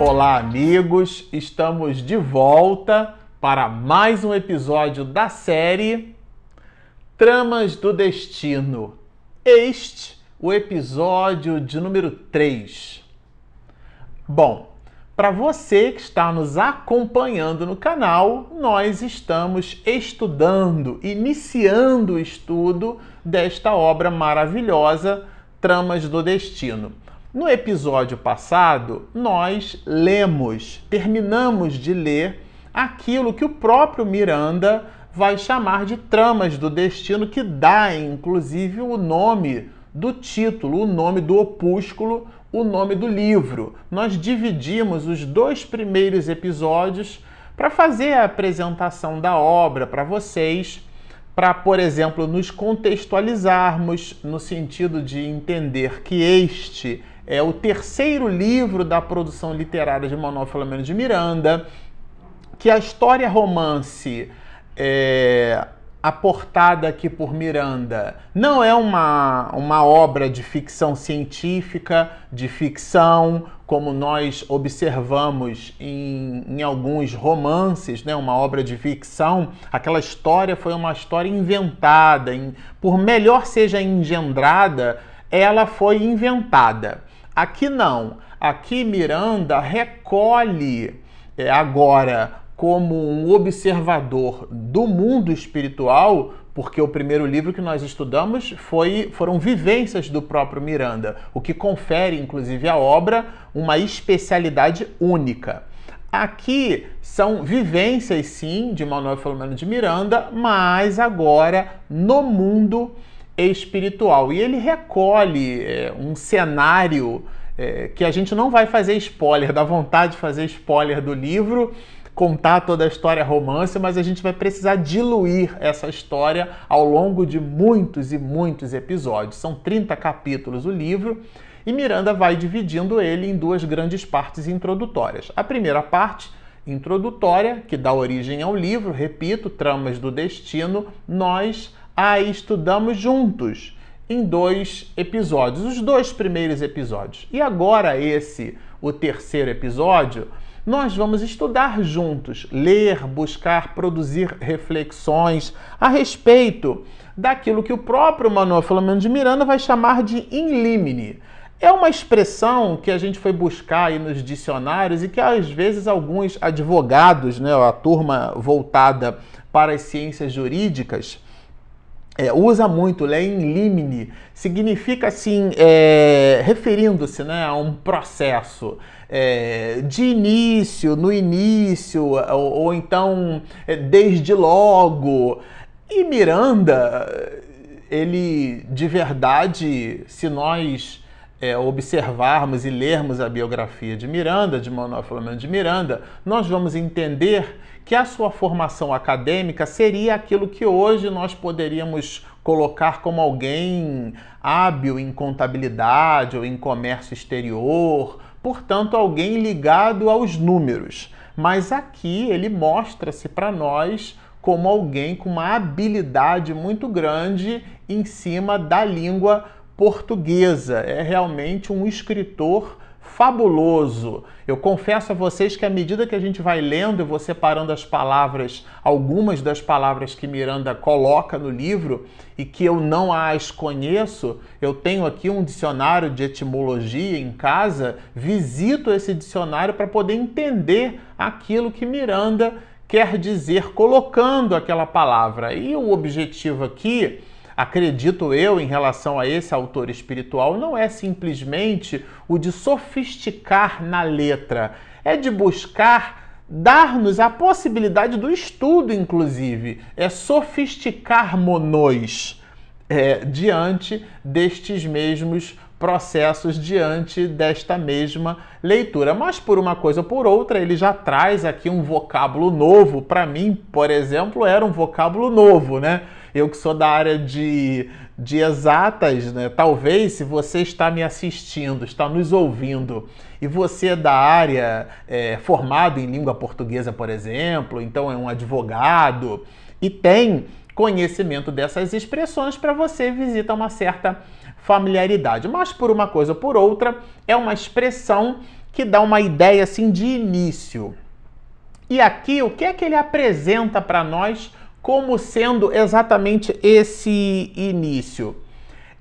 Olá, amigos! Estamos de volta para mais um episódio da série Tramas do Destino. Este, o episódio de número 3. Bom, para você que está nos acompanhando no canal, nós estamos estudando, iniciando o estudo desta obra maravilhosa, Tramas do Destino. No episódio passado, nós lemos, terminamos de ler aquilo que o próprio Miranda vai chamar de tramas do destino, que dá inclusive o nome do título, o nome do opúsculo, o nome do livro. Nós dividimos os dois primeiros episódios para fazer a apresentação da obra para vocês, para, por exemplo, nos contextualizarmos no sentido de entender que este é o terceiro livro da produção literária de Manuel Filomeno de Miranda, que a história romance é, aportada aqui por Miranda não é uma, uma obra de ficção científica, de ficção, como nós observamos em, em alguns romances, né? uma obra de ficção. Aquela história foi uma história inventada, em, por melhor seja engendrada, ela foi inventada. Aqui não. Aqui Miranda recolhe é, agora como um observador do mundo espiritual, porque o primeiro livro que nós estudamos foi, foram vivências do próprio Miranda, o que confere, inclusive, à obra uma especialidade única. Aqui são vivências, sim, de Manuel Filomeno de Miranda, mas agora no mundo espiritual espiritual. E ele recolhe é, um cenário é, que a gente não vai fazer spoiler, dá vontade de fazer spoiler do livro, contar toda a história romance, mas a gente vai precisar diluir essa história ao longo de muitos e muitos episódios. São 30 capítulos o livro. E Miranda vai dividindo ele em duas grandes partes introdutórias. A primeira parte, introdutória, que dá origem ao livro, repito, Tramas do Destino, nós a estudamos juntos em dois episódios, os dois primeiros episódios. E agora, esse, o terceiro episódio, nós vamos estudar juntos, ler, buscar, produzir reflexões a respeito daquilo que o próprio Manuel Filomeno de Miranda vai chamar de in limine. É uma expressão que a gente foi buscar aí nos dicionários e que às vezes alguns advogados, né, a turma voltada para as ciências jurídicas, é, usa muito, lê em limine, significa assim, é, referindo-se né, a um processo é, de início, no início, ou, ou então é, desde logo. E Miranda, ele de verdade, se nós é, observarmos e lermos a biografia de Miranda, de Manuel Filomeno de Miranda, nós vamos entender que a sua formação acadêmica seria aquilo que hoje nós poderíamos colocar como alguém hábil em contabilidade ou em comércio exterior, portanto, alguém ligado aos números. Mas aqui ele mostra-se para nós como alguém com uma habilidade muito grande em cima da língua portuguesa. É realmente um escritor fabuloso. Eu confesso a vocês que à medida que a gente vai lendo, eu vou separando as palavras, algumas das palavras que Miranda coloca no livro e que eu não as conheço, eu tenho aqui um dicionário de etimologia em casa, visito esse dicionário para poder entender aquilo que Miranda quer dizer colocando aquela palavra. E o objetivo aqui acredito eu, em relação a esse autor espiritual, não é simplesmente o de sofisticar na letra, é de buscar dar-nos a possibilidade do estudo, inclusive, é sofisticar monos é, diante destes mesmos processos diante desta mesma leitura. Mas por uma coisa ou por outra, ele já traz aqui um vocábulo novo. Para mim, por exemplo, era um vocábulo novo, né? Eu que sou da área de, de exatas, né? Talvez se você está me assistindo, está nos ouvindo e você é da área é, formado em língua portuguesa, por exemplo, então é um advogado e tem conhecimento dessas expressões para você visita uma certa familiaridade. Mas por uma coisa ou por outra, é uma expressão que dá uma ideia assim de início. E aqui, o que é que ele apresenta para nós como sendo exatamente esse início?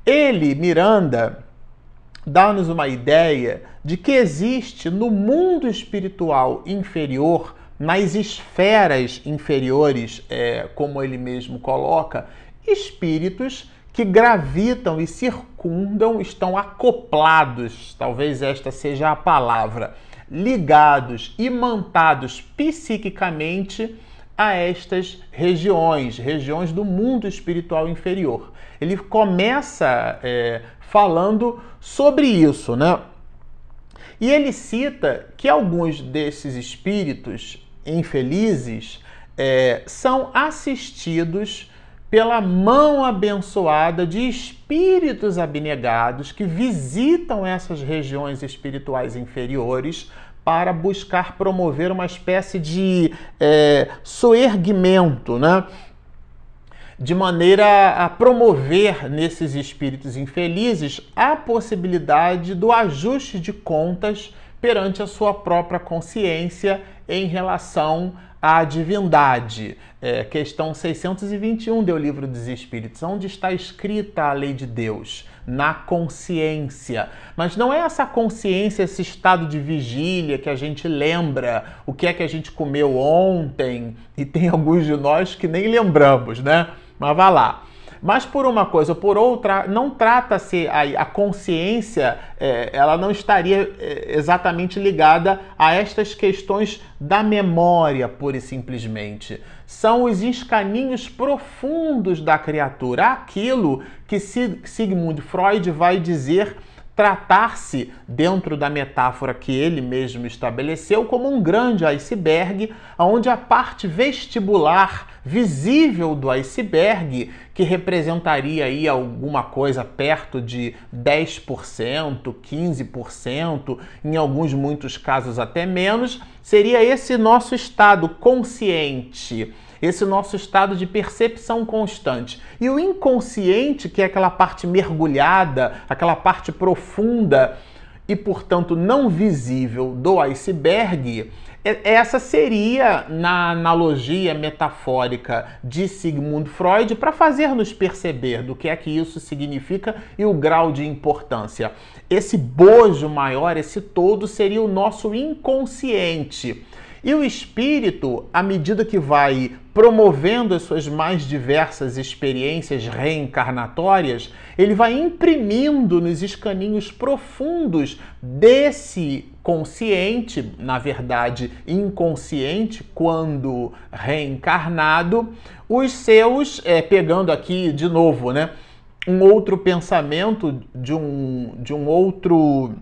Ele, Miranda, dá-nos uma ideia de que existe no mundo espiritual inferior, nas esferas inferiores, é, como ele mesmo coloca, espíritos que gravitam e circundam, estão acoplados, talvez esta seja a palavra, ligados, imantados psiquicamente a estas regiões, regiões do mundo espiritual inferior. Ele começa é, falando sobre isso, né? E ele cita que alguns desses espíritos infelizes é, são assistidos pela mão abençoada de espíritos abnegados que visitam essas regiões espirituais inferiores para buscar promover uma espécie de é, soerguimento, né? de maneira a promover nesses espíritos infelizes a possibilidade do ajuste de contas perante a sua própria consciência em relação à divindade. É, questão 621 do Livro dos Espíritos, onde está escrita a lei de Deus? Na consciência. Mas não é essa consciência, esse estado de vigília que a gente lembra o que é que a gente comeu ontem, e tem alguns de nós que nem lembramos, né? Mas vá lá. Mas por uma coisa ou por outra, não trata-se a, a, consciência, é, ela não estaria é, exatamente ligada a estas questões da memória, pura e simplesmente. São os escaninhos profundos da criatura, aquilo que Sigmund Freud vai dizer tratar-se, dentro da metáfora que ele mesmo estabeleceu, como um grande iceberg, onde a parte vestibular visível do iceberg, que representaria aí alguma coisa perto de 10%, 15%, em alguns muitos casos até menos, seria esse nosso estado consciente esse nosso estado de percepção constante. E o inconsciente, que é aquela parte mergulhada, aquela parte profunda e, portanto, não visível do iceberg, essa seria, na analogia metafórica de Sigmund Freud, para fazer-nos perceber do que é que isso significa e o grau de importância. Esse bojo maior, esse todo, seria o nosso inconsciente. E o espírito, à medida que vai promovendo as suas mais diversas experiências reencarnatórias, ele vai imprimindo nos escaninhos profundos desse consciente, na verdade inconsciente, quando reencarnado, os seus, é, pegando aqui de novo, né, um outro pensamento de um, de um outro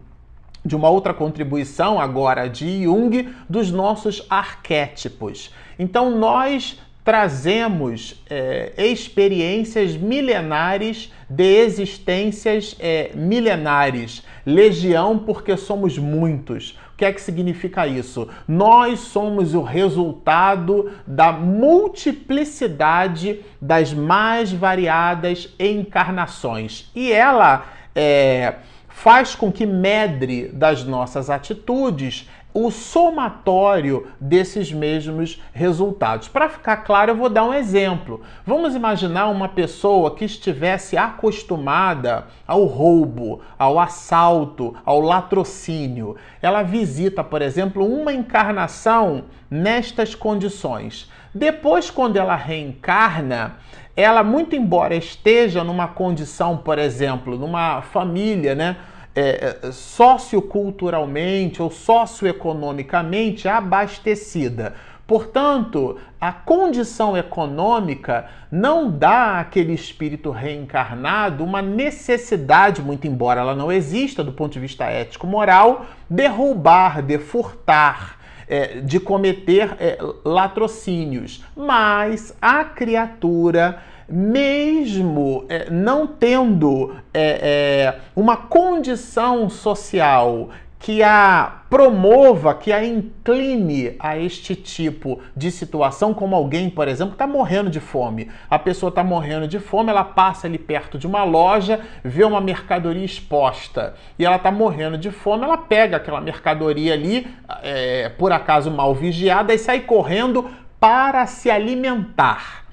de uma outra contribuição agora de Jung dos nossos arquétipos. Então nós trazemos é, experiências milenares de existências é, milenares. Legião porque somos muitos. O que é que significa isso? Nós somos o resultado da multiplicidade das mais variadas encarnações. E ela é faz com que medre das nossas atitudes o somatório desses mesmos resultados. Para ficar claro, eu vou dar um exemplo. Vamos imaginar uma pessoa que estivesse acostumada ao roubo, ao assalto, ao latrocínio. Ela visita, por exemplo, uma encarnação nestas condições. Depois, quando ela reencarna, ela, muito embora esteja numa condição, por exemplo, numa família, né? É, é, socioculturalmente ou socioeconomicamente abastecida. Portanto, a condição econômica não dá àquele espírito reencarnado uma necessidade, muito embora ela não exista do ponto de vista ético-moral, de roubar, de furtar. É, de cometer é, latrocínios, mas a criatura mesmo é, não tendo é, é, uma condição social que a promova, que a incline a este tipo de situação, como alguém, por exemplo, está morrendo de fome. A pessoa está morrendo de fome, ela passa ali perto de uma loja, vê uma mercadoria exposta e ela está morrendo de fome, ela pega aquela mercadoria ali, é, por acaso mal vigiada, e sai correndo para se alimentar.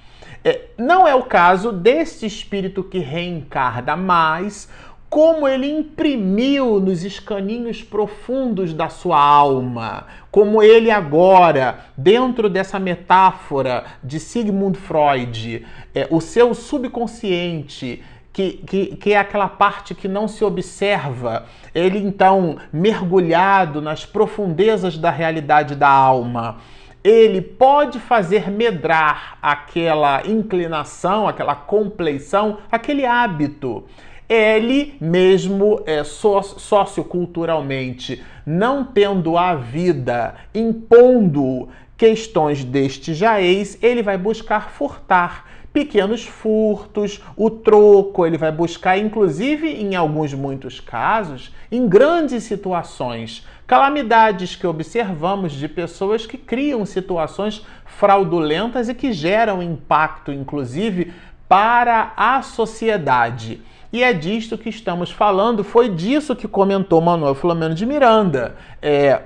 É, não é o caso deste espírito que reencarna, mas como ele imprimiu nos escaninhos profundos da sua alma, como ele agora, dentro dessa metáfora de Sigmund Freud, é, o seu subconsciente, que, que, que, é aquela parte que não se observa, ele então mergulhado nas profundezas da realidade da alma, ele pode fazer medrar aquela inclinação, aquela compleição, aquele hábito. Ele mesmo é, socioculturalmente não tendo a vida impondo questões deste jaez, ele vai buscar furtar pequenos furtos, o troco, ele vai buscar, inclusive em alguns muitos casos, em grandes situações, calamidades que observamos de pessoas que criam situações fraudulentas e que geram impacto, inclusive, para a sociedade. E é disto que estamos falando, foi disso que comentou Manuel Filomeno de Miranda. É,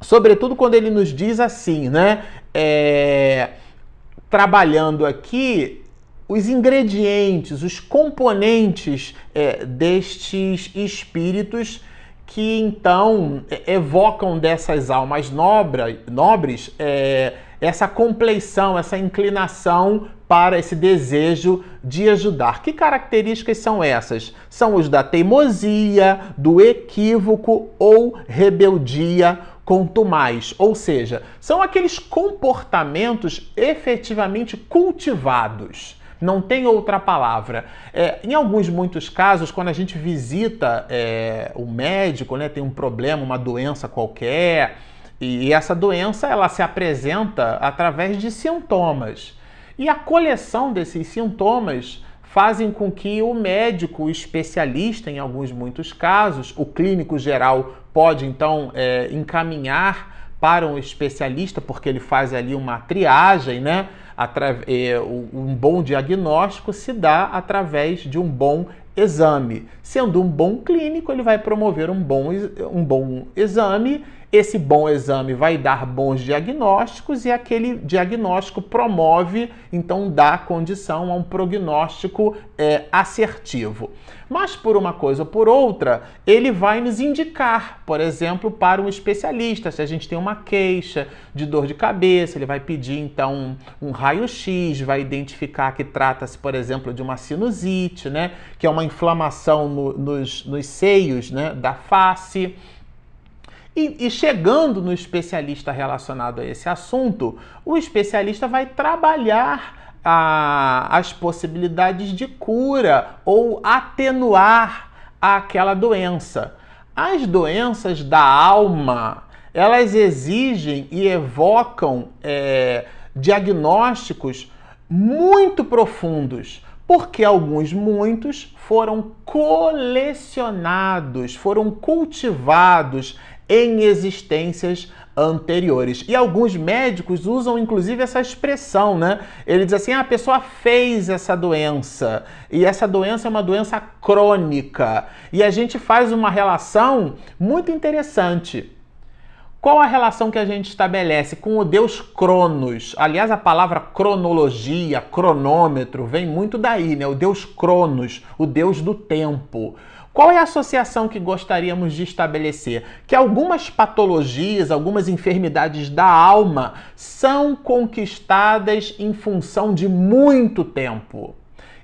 sobretudo quando ele nos diz assim, né? É, trabalhando aqui os ingredientes, os componentes é, destes espíritos que então evocam dessas almas nobra, nobres é, essa compleição, essa inclinação para esse desejo de ajudar. Que características são essas? São os da teimosia, do equívoco ou rebeldia contumaz, ou seja, são aqueles comportamentos efetivamente cultivados. Não tem outra palavra. É, em alguns, muitos casos, quando a gente visita é, o médico, né, tem um problema, uma doença qualquer, e essa doença ela se apresenta através de sintomas. E a coleção desses sintomas fazem com que o médico, o especialista, em alguns muitos casos, o clínico geral pode então é, encaminhar para um especialista, porque ele faz ali uma triagem, né? É, um bom diagnóstico se dá através de um bom exame. Sendo um bom clínico, ele vai promover um bom, um bom exame esse bom exame vai dar bons diagnósticos e aquele diagnóstico promove, então, dá condição a um prognóstico é, assertivo. Mas por uma coisa ou por outra, ele vai nos indicar, por exemplo, para um especialista. Se a gente tem uma queixa de dor de cabeça, ele vai pedir então um, um raio-x, vai identificar que trata-se, por exemplo, de uma sinusite, né? Que é uma inflamação no, nos, nos seios né, da face. E, e, chegando no especialista relacionado a esse assunto, o especialista vai trabalhar a, as possibilidades de cura ou atenuar aquela doença. As doenças da alma, elas exigem e evocam é, diagnósticos muito profundos, porque alguns, muitos, foram colecionados, foram cultivados em existências anteriores. E alguns médicos usam inclusive essa expressão, né? Ele diz assim: ah, a pessoa fez essa doença e essa doença é uma doença crônica. E a gente faz uma relação muito interessante. Qual a relação que a gente estabelece com o Deus Cronos? Aliás, a palavra cronologia, cronômetro, vem muito daí, né? O Deus Cronos, o Deus do tempo. Qual é a associação que gostaríamos de estabelecer? Que algumas patologias, algumas enfermidades da alma são conquistadas em função de muito tempo.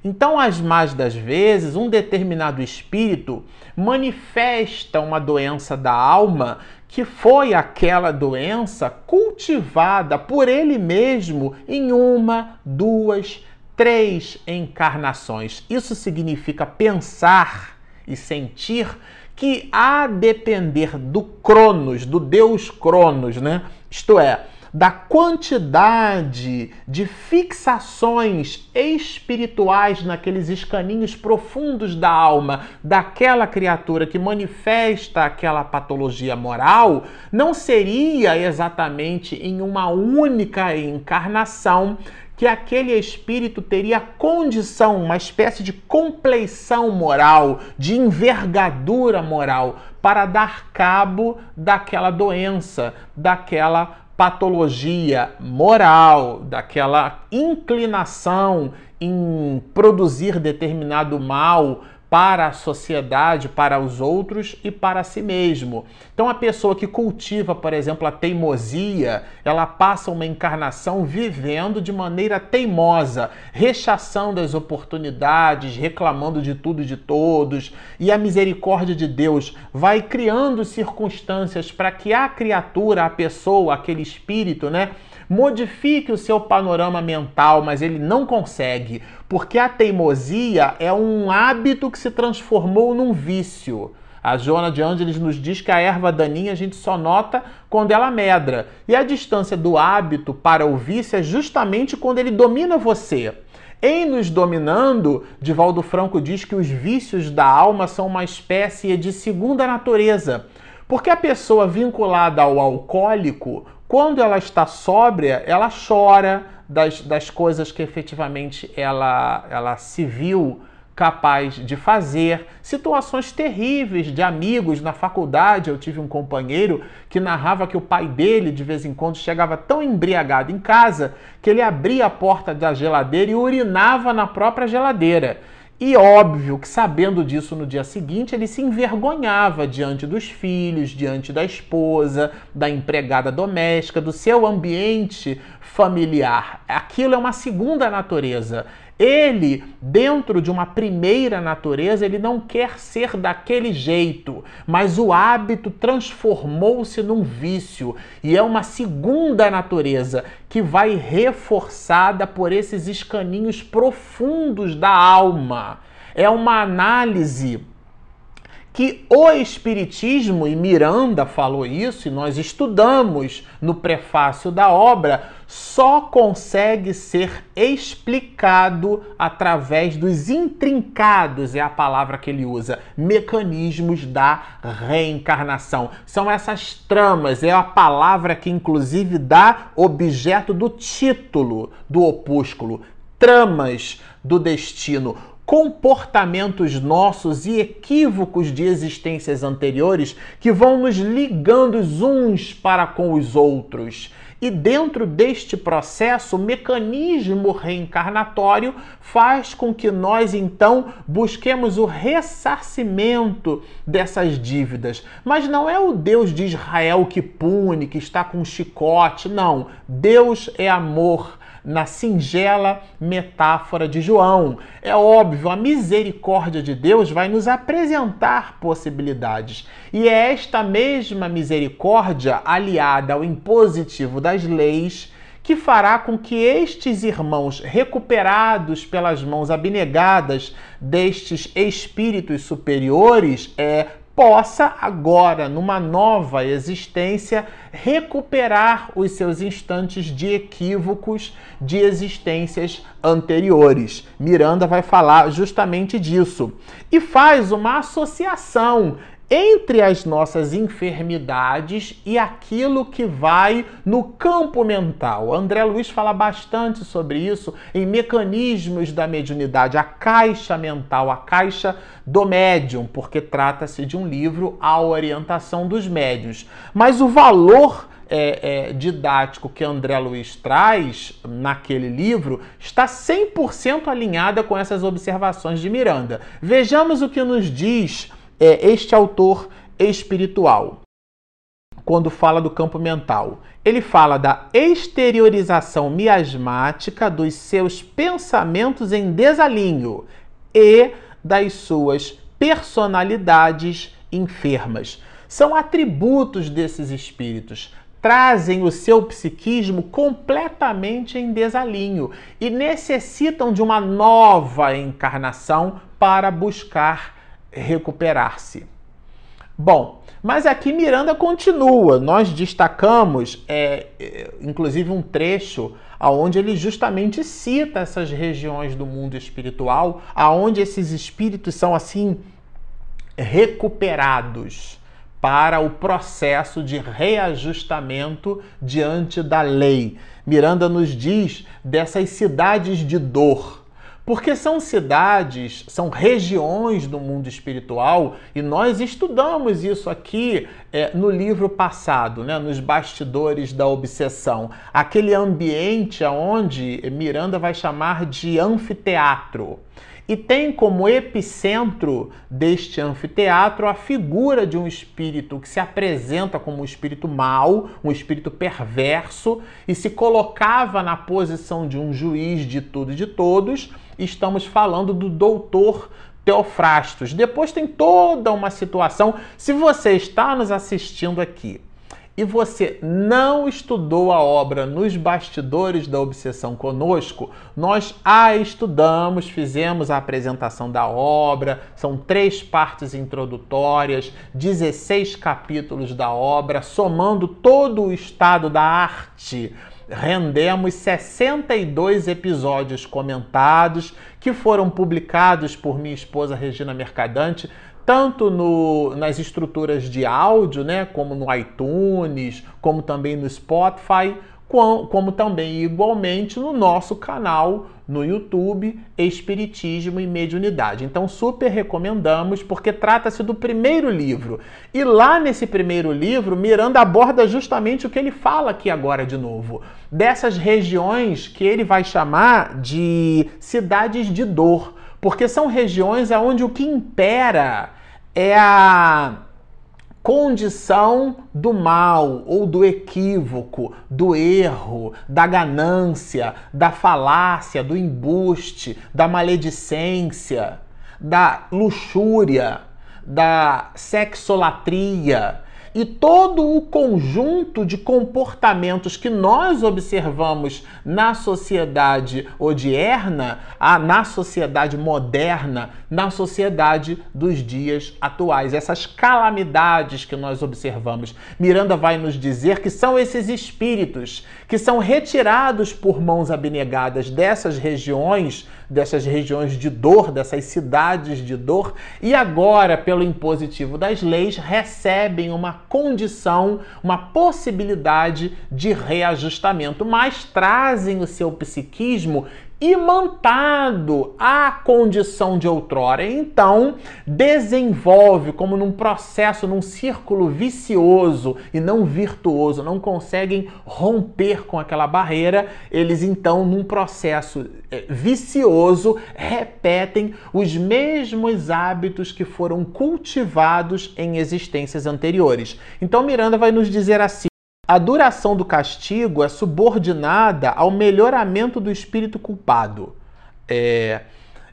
Então, as mais das vezes, um determinado espírito manifesta uma doença da alma que foi aquela doença cultivada por ele mesmo em uma, duas, três encarnações. Isso significa pensar e sentir que a depender do Cronos, do Deus Cronos, né? Isto é, da quantidade de fixações espirituais naqueles escaninhos profundos da alma daquela criatura que manifesta aquela patologia moral, não seria exatamente em uma única encarnação que aquele espírito teria condição, uma espécie de compleição moral, de envergadura moral, para dar cabo daquela doença, daquela patologia moral, daquela inclinação em produzir determinado mal para a sociedade, para os outros e para si mesmo. Então, a pessoa que cultiva, por exemplo, a teimosia, ela passa uma encarnação vivendo de maneira teimosa, rechaçando as oportunidades, reclamando de tudo e de todos, e a misericórdia de Deus vai criando circunstâncias para que a criatura, a pessoa, aquele espírito, né? Modifique o seu panorama mental, mas ele não consegue, porque a teimosia é um hábito que se transformou num vício. A Joana de Ângeles nos diz que a erva daninha a gente só nota quando ela medra. E a distância do hábito para o vício é justamente quando ele domina você. Em nos dominando, Divaldo Franco diz que os vícios da alma são uma espécie de segunda natureza. Porque a pessoa vinculada ao alcoólico, quando ela está sóbria, ela chora das, das coisas que efetivamente ela, ela se viu capaz de fazer. Situações terríveis de amigos na faculdade. Eu tive um companheiro que narrava que o pai dele, de vez em quando, chegava tão embriagado em casa que ele abria a porta da geladeira e urinava na própria geladeira. E óbvio que, sabendo disso no dia seguinte, ele se envergonhava diante dos filhos, diante da esposa, da empregada doméstica, do seu ambiente familiar. Aquilo é uma segunda natureza. Ele, dentro de uma primeira natureza, ele não quer ser daquele jeito, mas o hábito transformou-se num vício e é uma segunda natureza que vai reforçada por esses escaninhos profundos da alma. É uma análise que o Espiritismo, e Miranda falou isso, e nós estudamos no prefácio da obra, só consegue ser explicado através dos intrincados, é a palavra que ele usa, mecanismos da reencarnação. São essas tramas, é a palavra que inclusive dá objeto do título do opúsculo, tramas do destino comportamentos nossos e equívocos de existências anteriores que vão nos ligando uns para com os outros. E dentro deste processo, o mecanismo reencarnatório faz com que nós então busquemos o ressarcimento dessas dívidas. Mas não é o Deus de Israel que pune, que está com um chicote, não. Deus é amor na singela metáfora de João. É óbvio, a misericórdia de Deus vai nos apresentar possibilidades. E é esta mesma misericórdia, aliada ao impositivo das leis, que fará com que estes irmãos, recuperados pelas mãos abnegadas destes espíritos superiores, é, possa agora, numa nova existência, recuperar os seus instantes de equívocos de existências anteriores. Miranda vai falar justamente disso e faz uma associação entre as nossas enfermidades e aquilo que vai no campo mental. André Luiz fala bastante sobre isso em mecanismos da mediunidade, a caixa mental, a caixa do médium, porque trata-se de um livro à orientação dos médios. Mas o valor é, é, didático que André Luiz traz naquele livro está 100% alinhada com essas observações de Miranda. Vejamos o que nos diz é este autor espiritual, quando fala do campo mental. Ele fala da exteriorização miasmática dos seus pensamentos em desalinho e das suas personalidades enfermas. São atributos desses espíritos. Trazem o seu psiquismo completamente em desalinho e necessitam de uma nova encarnação para buscar recuperar-se. Bom, mas aqui Miranda continua. Nós destacamos, é, é, inclusive, um trecho aonde ele justamente cita essas regiões do mundo espiritual, aonde esses espíritos são assim recuperados para o processo de reajustamento diante da lei. Miranda nos diz dessas cidades de dor. Porque são cidades, são regiões do mundo espiritual, e nós estudamos isso aqui é, no livro passado, né, nos bastidores da obsessão. Aquele ambiente onde Miranda vai chamar de anfiteatro e tem como epicentro deste anfiteatro a figura de um espírito que se apresenta como um espírito mau, um espírito perverso e se colocava na posição de um juiz de tudo e de todos. Estamos falando do doutor Teofrastos. Depois tem toda uma situação. Se você está nos assistindo aqui e você não estudou a obra nos bastidores da obsessão conosco, nós a estudamos, fizemos a apresentação da obra, são três partes introdutórias, 16 capítulos da obra, somando todo o estado da arte rendemos 62 episódios comentados que foram publicados por minha esposa Regina Mercadante tanto no, nas estruturas de áudio, né, como no iTunes, como também no Spotify, como, também igualmente no nosso canal no YouTube Espiritismo e Mediunidade. Então, super recomendamos, porque trata-se do primeiro livro. E lá nesse primeiro livro, Miranda aborda justamente o que ele fala aqui agora de novo: dessas regiões que ele vai chamar de cidades de dor porque são regiões onde o que impera é a condição do mal ou do equívoco, do erro, da ganância, da falácia, do embuste, da maledicência, da luxúria, da sexolatria e todo o conjunto de comportamentos que nós observamos na sociedade odierna, na sociedade moderna, na sociedade dos dias atuais. Essas calamidades que nós observamos. Miranda vai nos dizer que são esses espíritos que são retirados por mãos abnegadas dessas regiões, dessas regiões de dor, dessas cidades de dor, e agora, pelo impositivo das leis, recebem uma condição, uma possibilidade de reajustamento, mas trazem o seu psiquismo imantado à condição de outrora. Então, desenvolve como num processo, num círculo vicioso e não virtuoso, não conseguem romper com aquela barreira. Eles então, num processo é, vicioso, repetem os mesmos hábitos que foram cultivados em existências anteriores. Então, Miranda vai nos dizer assim: a duração do castigo é subordinada ao melhoramento do espírito culpado. É,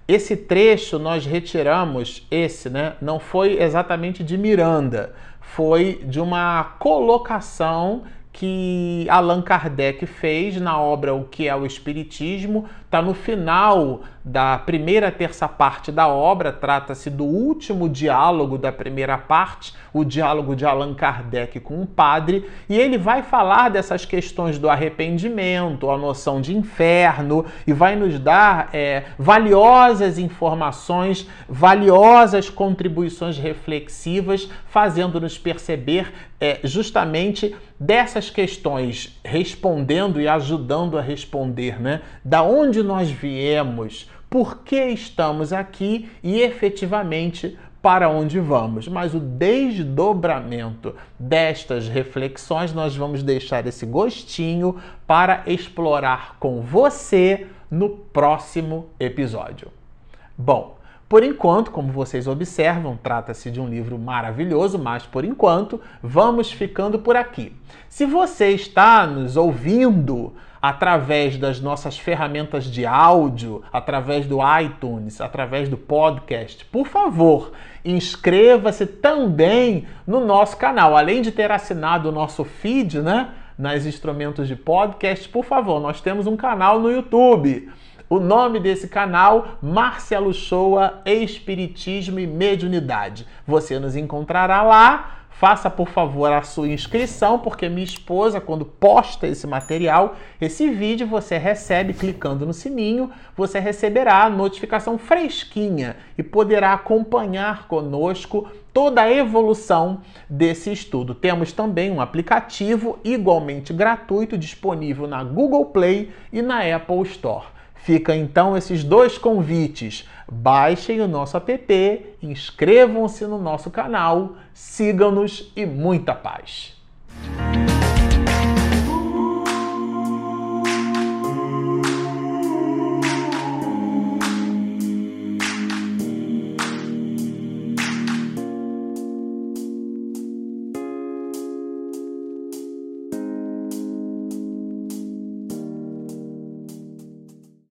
esse trecho nós retiramos, esse, né? Não foi exatamente de Miranda, foi de uma colocação que Allan Kardec fez na obra O que é o Espiritismo, está no final da primeira terça parte da obra, trata-se do último diálogo da primeira parte, o diálogo de Allan Kardec com o padre, e ele vai falar dessas questões do arrependimento, a noção de inferno, e vai nos dar é, valiosas informações, valiosas contribuições reflexivas, fazendo-nos perceber é, justamente dessas questões, respondendo e ajudando a responder, né? Da onde nós viemos, por que estamos aqui e efetivamente para onde vamos. Mas o desdobramento destas reflexões nós vamos deixar esse gostinho para explorar com você no próximo episódio. Bom, por enquanto, como vocês observam, trata-se de um livro maravilhoso, mas por enquanto vamos ficando por aqui. Se você está nos ouvindo através das nossas ferramentas de áudio, através do iTunes, através do podcast, por favor, inscreva-se também no nosso canal. Além de ter assinado o nosso feed, né, nas instrumentos de podcast, por favor, nós temos um canal no YouTube O nome desse canal, Marcelo Shoa Espiritismo e Mediunidade. Você nos encontrará lá faça por favor a sua inscrição, porque minha esposa, quando posta esse material, esse vídeo, você recebe clicando no sininho, você receberá a notificação fresquinha e poderá acompanhar conosco toda a evolução desse estudo. Temos também um aplicativo igualmente gratuito disponível na Google Play e na Apple Store. Fica então esses dois convites. Baixem o nosso app, inscrevam-se no nosso canal, sigam-nos e muita paz.